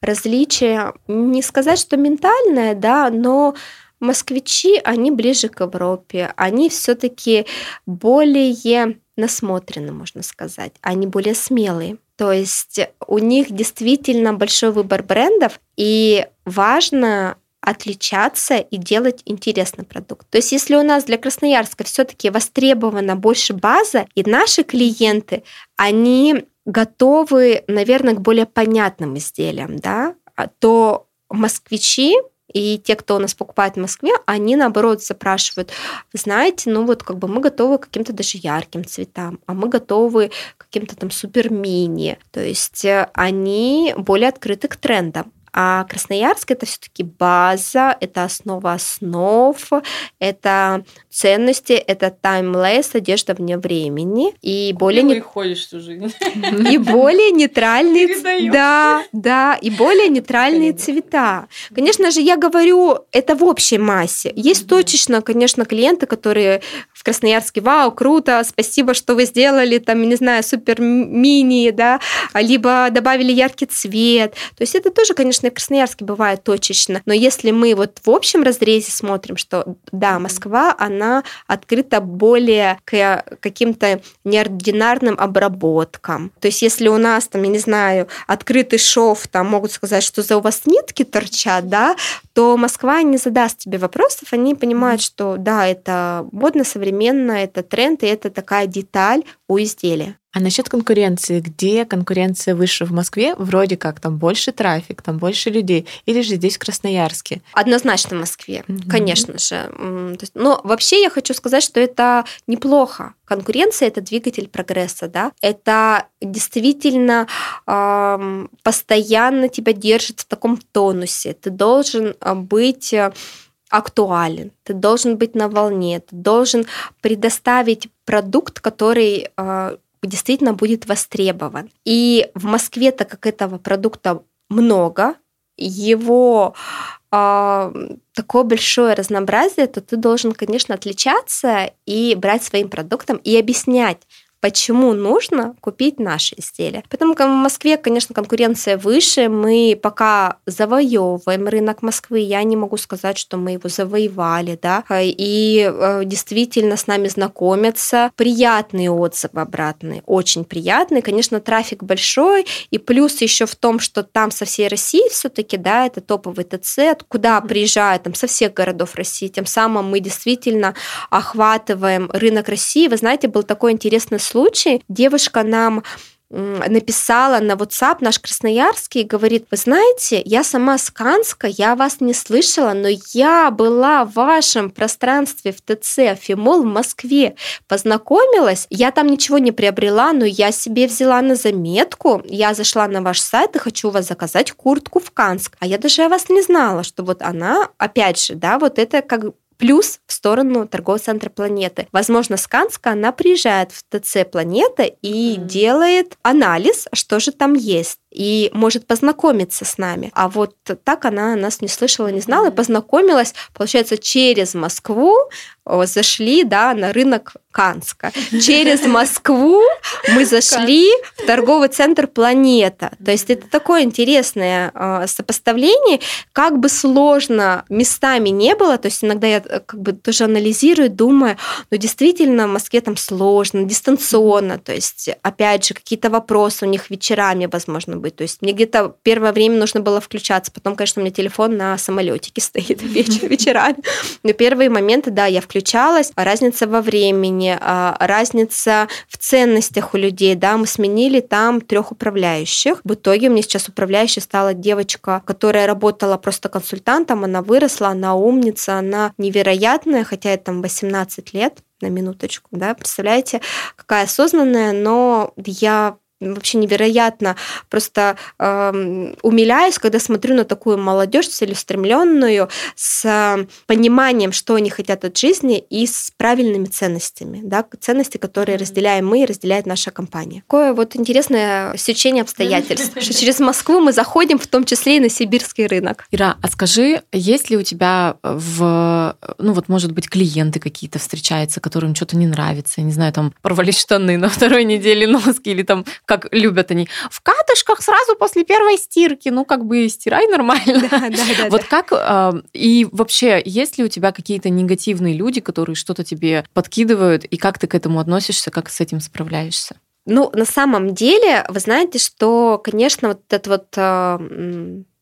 различие, не сказать, что ментальное, да, но москвичи, они ближе к Европе, они все-таки более насмотрены, можно сказать, они более смелые. То есть у них действительно большой выбор брендов, и важно отличаться и делать интересный продукт. То есть если у нас для Красноярска все-таки востребована больше база, и наши клиенты, они готовы, наверное, к более понятным изделиям, да, то москвичи и те, кто у нас покупает в Москве, они наоборот запрашивают, знаете, ну вот как бы мы готовы к каким-то даже ярким цветам, а мы готовы к каким-то там супер мини. То есть э, они более открыты к трендам. А Красноярск это все-таки база, это основа основ, это ценности, это таймлесс, одежда вне времени и более не... ходишь всю жизнь. И более нейтральные, да, да, и более нейтральные цвета. Конечно же, я говорю это в общей массе. Есть точечно, конечно, клиенты, которые в Красноярске, вау, круто, спасибо, что вы сделали, там, не знаю, супер мини, да, либо добавили яркий цвет. То есть это тоже, конечно, в Красноярске бывает точечно. Но если мы вот в общем разрезе смотрим, что да, Москва, она открыта более к каким-то неординарным обработкам. То есть если у нас там, я не знаю, открытый шов, там могут сказать, что за у вас нитки торчат, да, то Москва не задаст тебе вопросов, они понимают, что да, это модно, современно, это тренд, и это такая деталь у изделия. А насчет конкуренции, где конкуренция выше в Москве, вроде как там больше трафик, там больше людей, или же здесь в Красноярске? Однозначно в Москве, mm-hmm. конечно же. Но вообще я хочу сказать, что это неплохо. Конкуренция это двигатель прогресса, да. Это действительно э, постоянно тебя держит в таком тонусе. Ты должен а, быть э, актуален, ты должен быть на волне, ты должен предоставить продукт, который э, действительно будет востребован. И в Москве, так как этого продукта много, его э, такое большое разнообразие, то ты должен, конечно, отличаться и брать своим продуктом и объяснять почему нужно купить наши изделия. Потому как в Москве, конечно, конкуренция выше, мы пока завоевываем рынок Москвы, я не могу сказать, что мы его завоевали, да, и э, действительно с нами знакомятся, приятные отзывы обратные, очень приятные, конечно, трафик большой, и плюс еще в том, что там со всей России все-таки, да, это топовый ТЦ, куда приезжают там со всех городов России, тем самым мы действительно охватываем рынок России. Вы знаете, был такой интересный случай, девушка нам написала на WhatsApp наш красноярский и говорит, вы знаете, я сама с Канска, я вас не слышала, но я была в вашем пространстве в ТЦ Фимол в Москве, познакомилась, я там ничего не приобрела, но я себе взяла на заметку, я зашла на ваш сайт и хочу у вас заказать куртку в Канск, а я даже о вас не знала, что вот она, опять же, да, вот это как плюс в сторону торгового центра планеты. Возможно, с Канска она приезжает в ТЦ Планета и mm. делает анализ, что же там есть и может познакомиться с нами. А вот так она нас не слышала, не знала, и познакомилась, получается, через Москву зашли да, на рынок Канска. Через Москву мы зашли в торговый центр «Планета». То есть это такое интересное а, сопоставление. Как бы сложно местами не было, то есть иногда я э, как бы тоже анализирую, думаю, ну действительно в Москве там сложно, дистанционно, то есть опять же какие-то вопросы у них вечерами, возможно, быть. То есть мне где-то первое время нужно было включаться, потом, конечно, у меня телефон на самолетике стоит вечер, вечерами. Но первые моменты, да, я включалась. Разница во времени, а, разница в ценностях у людей, да, мы сменили там трех управляющих. В итоге у меня сейчас управляющей стала девочка, которая работала просто консультантом, она выросла, она умница, она невероятная, хотя ей там 18 лет, на минуточку, да, представляете, какая осознанная, но я вообще невероятно просто э, умиляюсь, когда смотрю на такую молодежь целеустремленную, с э, пониманием, что они хотят от жизни и с правильными ценностями, да, ценности, которые разделяем мы и разделяет наша компания. Такое вот интересное сечение обстоятельств, что через Москву мы заходим в том числе и на сибирский рынок. Ира, а скажи, есть ли у тебя в, ну вот, может быть, клиенты какие-то встречаются, которым что-то не нравится, не знаю, там порвались штаны на второй неделе носки или там как любят они, в катышках сразу после первой стирки, ну, как бы стирай нормально. Да, да, да, вот как, а, и вообще, есть ли у тебя какие-то негативные люди, которые что-то тебе подкидывают, и как ты к этому относишься, как с этим справляешься? Ну, на самом деле, вы знаете, что, конечно, вот этот вот а,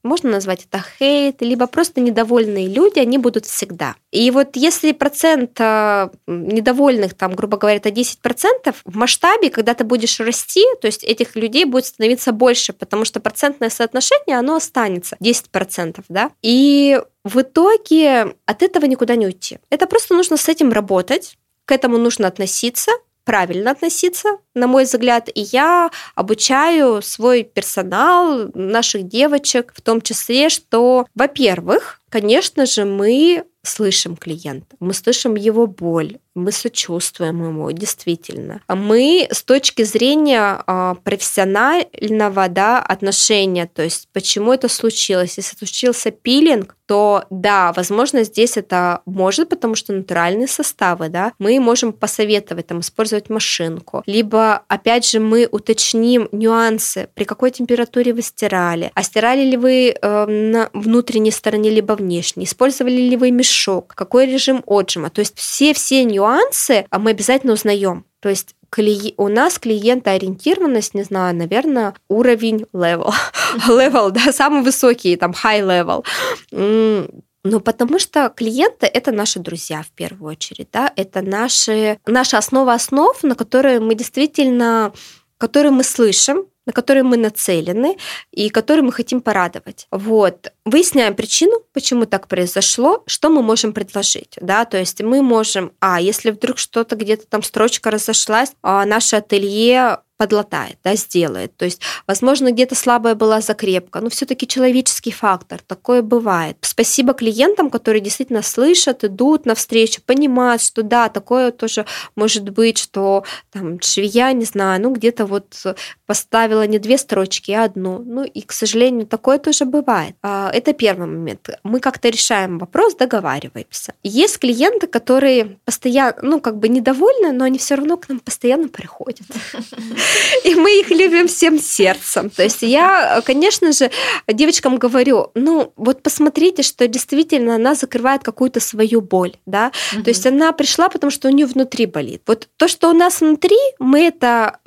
можно назвать это хейт, либо просто недовольные люди, они будут всегда. И вот если процент э, недовольных, там, грубо говоря, это 10%, в масштабе, когда ты будешь расти, то есть этих людей будет становиться больше, потому что процентное соотношение, оно останется 10%, да. И в итоге от этого никуда не уйти. Это просто нужно с этим работать, к этому нужно относиться, правильно относиться, на мой взгляд, и я обучаю свой персонал, наших девочек, в том числе, что, во-первых, конечно же, мы слышим клиента, мы слышим его боль, мы сочувствуем ему, действительно. А мы с точки зрения а, профессионального да, отношения, то есть почему это случилось, если случился пилинг, то да, возможно, здесь это может, потому что натуральные составы, да, мы можем посоветовать там использовать машинку, либо, опять же, мы уточним нюансы, при какой температуре вы стирали, а стирали ли вы э, на внутренней стороне, либо внешней, использовали ли вы мешок, какой режим отжима, то есть все-все нюансы а мы обязательно узнаем. То есть у нас клиентоориентированность, не знаю, наверное, уровень level. level, да, самый высокий, там, high level. Ну, потому что клиенты – это наши друзья в первую очередь, да, это наши, наша основа основ, на которые мы действительно, которые мы слышим, на которые мы нацелены и которые мы хотим порадовать. Вот. Выясняем причину, почему так произошло, что мы можем предложить. Да? То есть мы можем, а если вдруг что-то где-то там строчка разошлась, а наше ателье подлатает, да, сделает. То есть, возможно, где-то слабая была закрепка, но все-таки человеческий фактор, такое бывает. Спасибо клиентам, которые действительно слышат, идут навстречу, понимают, что да, такое тоже может быть, что там швея, не знаю, ну где-то вот поставила отправила не две строчки, а одну. Ну и, к сожалению, такое тоже бывает. А, это первый момент. Мы как-то решаем вопрос, договариваемся. Есть клиенты, которые постоянно, ну как бы недовольны, но они все равно к нам постоянно приходят. И мы их любим всем сердцем. То есть я, конечно же, девочкам говорю, ну вот посмотрите, что действительно она закрывает какую-то свою боль, да. То есть она пришла, потому что у нее внутри болит. Вот то, что у нас внутри, мы это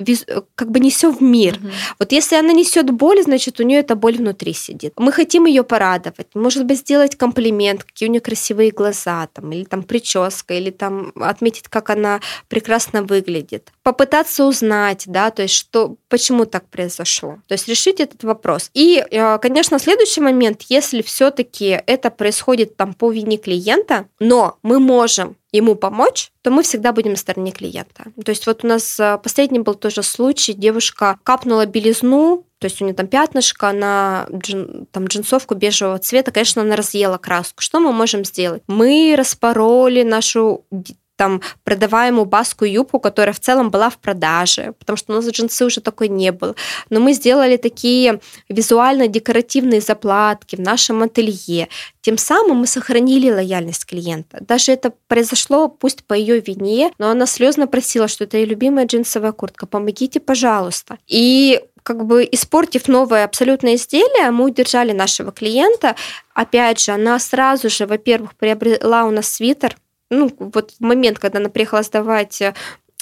как бы несем в мир. Угу. Вот если она несет боль, значит, у нее эта боль внутри сидит. Мы хотим ее порадовать, может быть, сделать комплимент, какие у нее красивые глаза, там, или там прическа, или там отметить, как она прекрасно выглядит. Попытаться узнать, да, то есть что, почему так произошло. То есть решить этот вопрос. И, э, конечно, следующий момент, если все-таки это происходит там по вине клиента, но мы можем ему помочь, то мы всегда будем на стороне клиента. То есть вот у нас э, последний был тоже случай, девушка капнула белизну, то есть у нее там пятнышко на джин, там, джинсовку бежевого цвета, конечно, она разъела краску. Что мы можем сделать? Мы распороли нашу там продаваемую баскую юбку, которая в целом была в продаже, потому что у нас джинсы уже такой не был. Но мы сделали такие визуально-декоративные заплатки в нашем ателье. Тем самым мы сохранили лояльность клиента. Даже это произошло, пусть по ее вине, но она слезно просила, что это ее любимая джинсовая куртка, помогите, пожалуйста. И как бы испортив новое абсолютное изделие, мы удержали нашего клиента. Опять же, она сразу же, во-первых, приобрела у нас свитер, ну, вот в момент, когда она приехала сдавать э,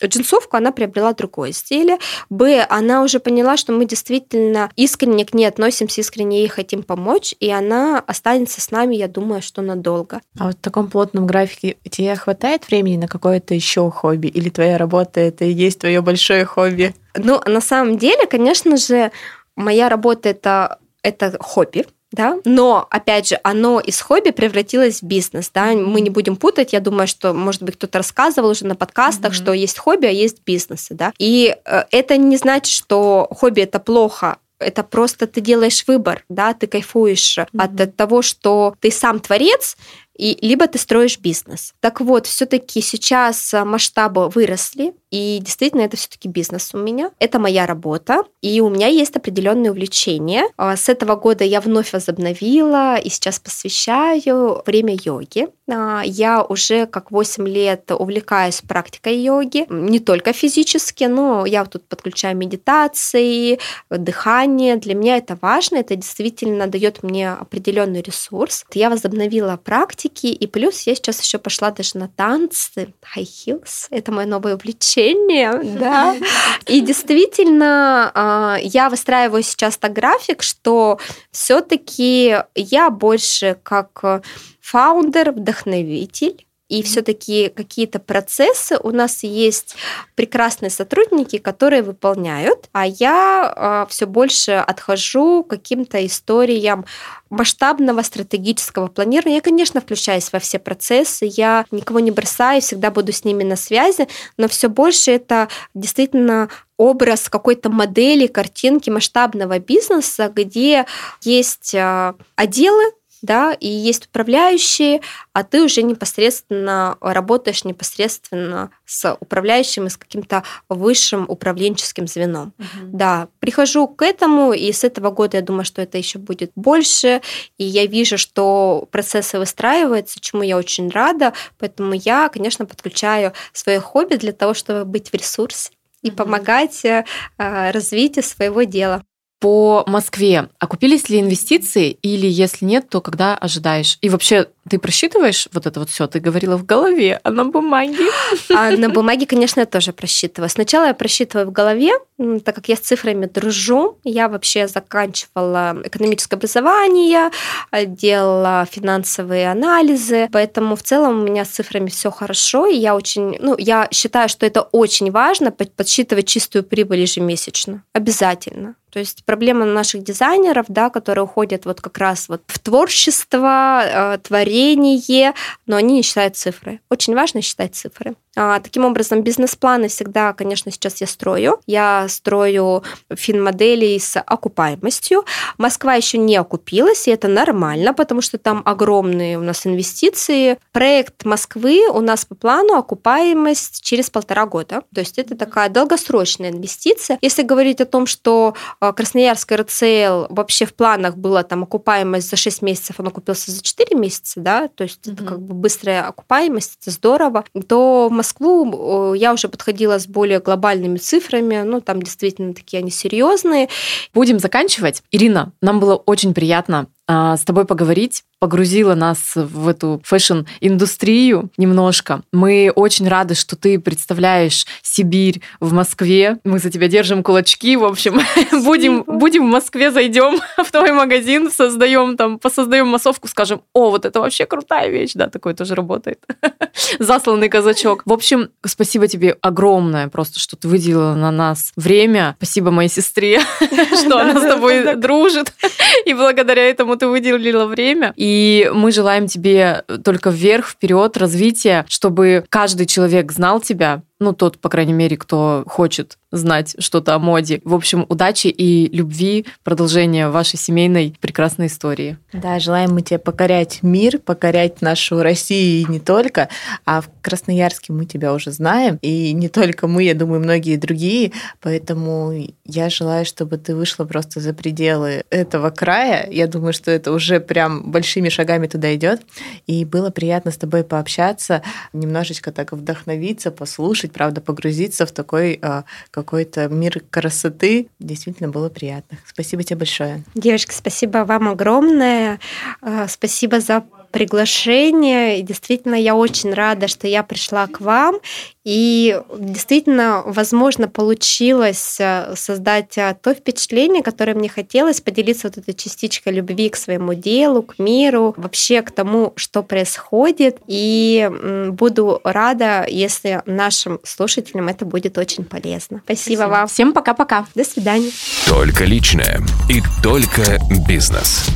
джинсовку, она приобрела другое изделие. Б, она уже поняла, что мы действительно искренне к ней относимся, искренне ей хотим помочь, и она останется с нами, я думаю, что надолго. А вот в таком плотном графике тебе хватает времени на какое-то еще хобби? Или твоя работа это и есть твое большое хобби? Ну, на самом деле, конечно же, моя работа это, это хобби, да, но, опять же, оно из хобби превратилось в бизнес, да, мы не будем путать, я думаю, что, может быть, кто-то рассказывал уже на подкастах, mm-hmm. что есть хобби, а есть бизнесы, да, и э, это не значит, что хобби это плохо, это просто ты делаешь выбор, да, ты кайфуешь mm-hmm. от, от того, что ты сам творец, и либо ты строишь бизнес. Так вот, все-таки сейчас масштабы выросли, и действительно, это все-таки бизнес у меня. Это моя работа, и у меня есть определенные увлечения. А, с этого года я вновь возобновила и сейчас посвящаю время йоги. А, я уже как 8 лет увлекаюсь практикой йоги, не только физически, но я тут подключаю медитации, дыхание. Для меня это важно, это действительно дает мне определенный ресурс. Я возобновила практики, и плюс я сейчас еще пошла даже на танцы, high heels. Это мое новое увлечение да. И действительно, а, я выстраиваю сейчас так график, что все-таки я больше как фаундер, вдохновитель, и все-таки какие-то процессы у нас есть прекрасные сотрудники, которые выполняют, а я а, все больше отхожу к каким-то историям масштабного стратегического планирования. Я, конечно, включаюсь во все процессы, я никого не бросаю, всегда буду с ними на связи, но все больше это действительно образ какой-то модели, картинки масштабного бизнеса, где есть а, отделы, да, и есть управляющие, а ты уже непосредственно работаешь непосредственно с управляющим и с каким-то высшим управленческим звеном. Угу. Да, прихожу к этому, и с этого года я думаю, что это еще будет больше, и я вижу, что процессы выстраиваются, чему я очень рада, поэтому я, конечно, подключаю свое хобби для того, чтобы быть в ресурсе и помогать э, развитию своего дела по Москве окупились ли инвестиции или если нет, то когда ожидаешь? И вообще ты просчитываешь вот это вот все? Ты говорила в голове, а на бумаге? А на бумаге, конечно, я тоже просчитываю. Сначала я просчитываю в голове, так как я с цифрами дружу. Я вообще заканчивала экономическое образование, делала финансовые анализы, поэтому в целом у меня с цифрами все хорошо, и я очень, ну, я считаю, что это очень важно подсчитывать чистую прибыль ежемесячно. Обязательно. То есть проблема наших дизайнеров, да, которые уходят вот как раз вот в творчество, э, творение, но они не считают цифры. Очень важно считать цифры. А, таким образом, бизнес-планы всегда, конечно, сейчас я строю. Я строю финмодели с окупаемостью. Москва еще не окупилась, и это нормально, потому что там огромные у нас инвестиции. Проект Москвы у нас по плану окупаемость через полтора года. То есть это такая долгосрочная инвестиция. Если говорить о том, что а, Красноярск РЦЛ вообще в планах была там окупаемость за 6 месяцев, он окупился за 4 месяца, да, то есть mm-hmm. это как бы быстрая окупаемость, это здорово, то в Москву я уже подходила с более глобальными цифрами, ну, там действительно такие они серьезные. Будем заканчивать. Ирина, нам было очень приятно с тобой поговорить погрузила нас в эту fashion-индустрию немножко. Мы очень рады, что ты представляешь Сибирь в Москве. Мы за тебя держим кулачки. В общем, будем, будем в Москве, зайдем в твой магазин, создаем там, посоздаем массовку, скажем, о, вот это вообще крутая вещь. Да, такое тоже работает. Засланный казачок. В общем, спасибо тебе огромное просто, что ты выделила на нас время. Спасибо моей сестре, что она с тобой дружит. И благодаря этому ты выделила время. И мы желаем тебе только вверх, вперед, развития, чтобы каждый человек знал тебя, ну, тот, по крайней мере, кто хочет знать что-то о моде. В общем, удачи и любви, продолжения вашей семейной прекрасной истории. Да, желаем мы тебе покорять мир, покорять нашу Россию и не только. А в Красноярске мы тебя уже знаем, и не только мы, я думаю, многие другие. Поэтому я желаю, чтобы ты вышла просто за пределы этого края. Я думаю, что это уже прям большими шагами туда идет. И было приятно с тобой пообщаться, немножечко так вдохновиться, послушать чуть правда, погрузиться в такой а, какой-то мир красоты. Действительно было приятно. Спасибо тебе большое. Девочки, спасибо вам огромное. А, спасибо за приглашение. И действительно, я очень рада, что я пришла к вам. И действительно, возможно, получилось э, создать э, то впечатление, которое мне хотелось, поделиться вот этой частичкой любви к своему делу, к миру, вообще к тому, что происходит. И буду рада, если нашим слушателям это будет очень полезно. Спасибо, Спасибо. вам. Всем пока-пока. До свидания. Только личное и только бизнес.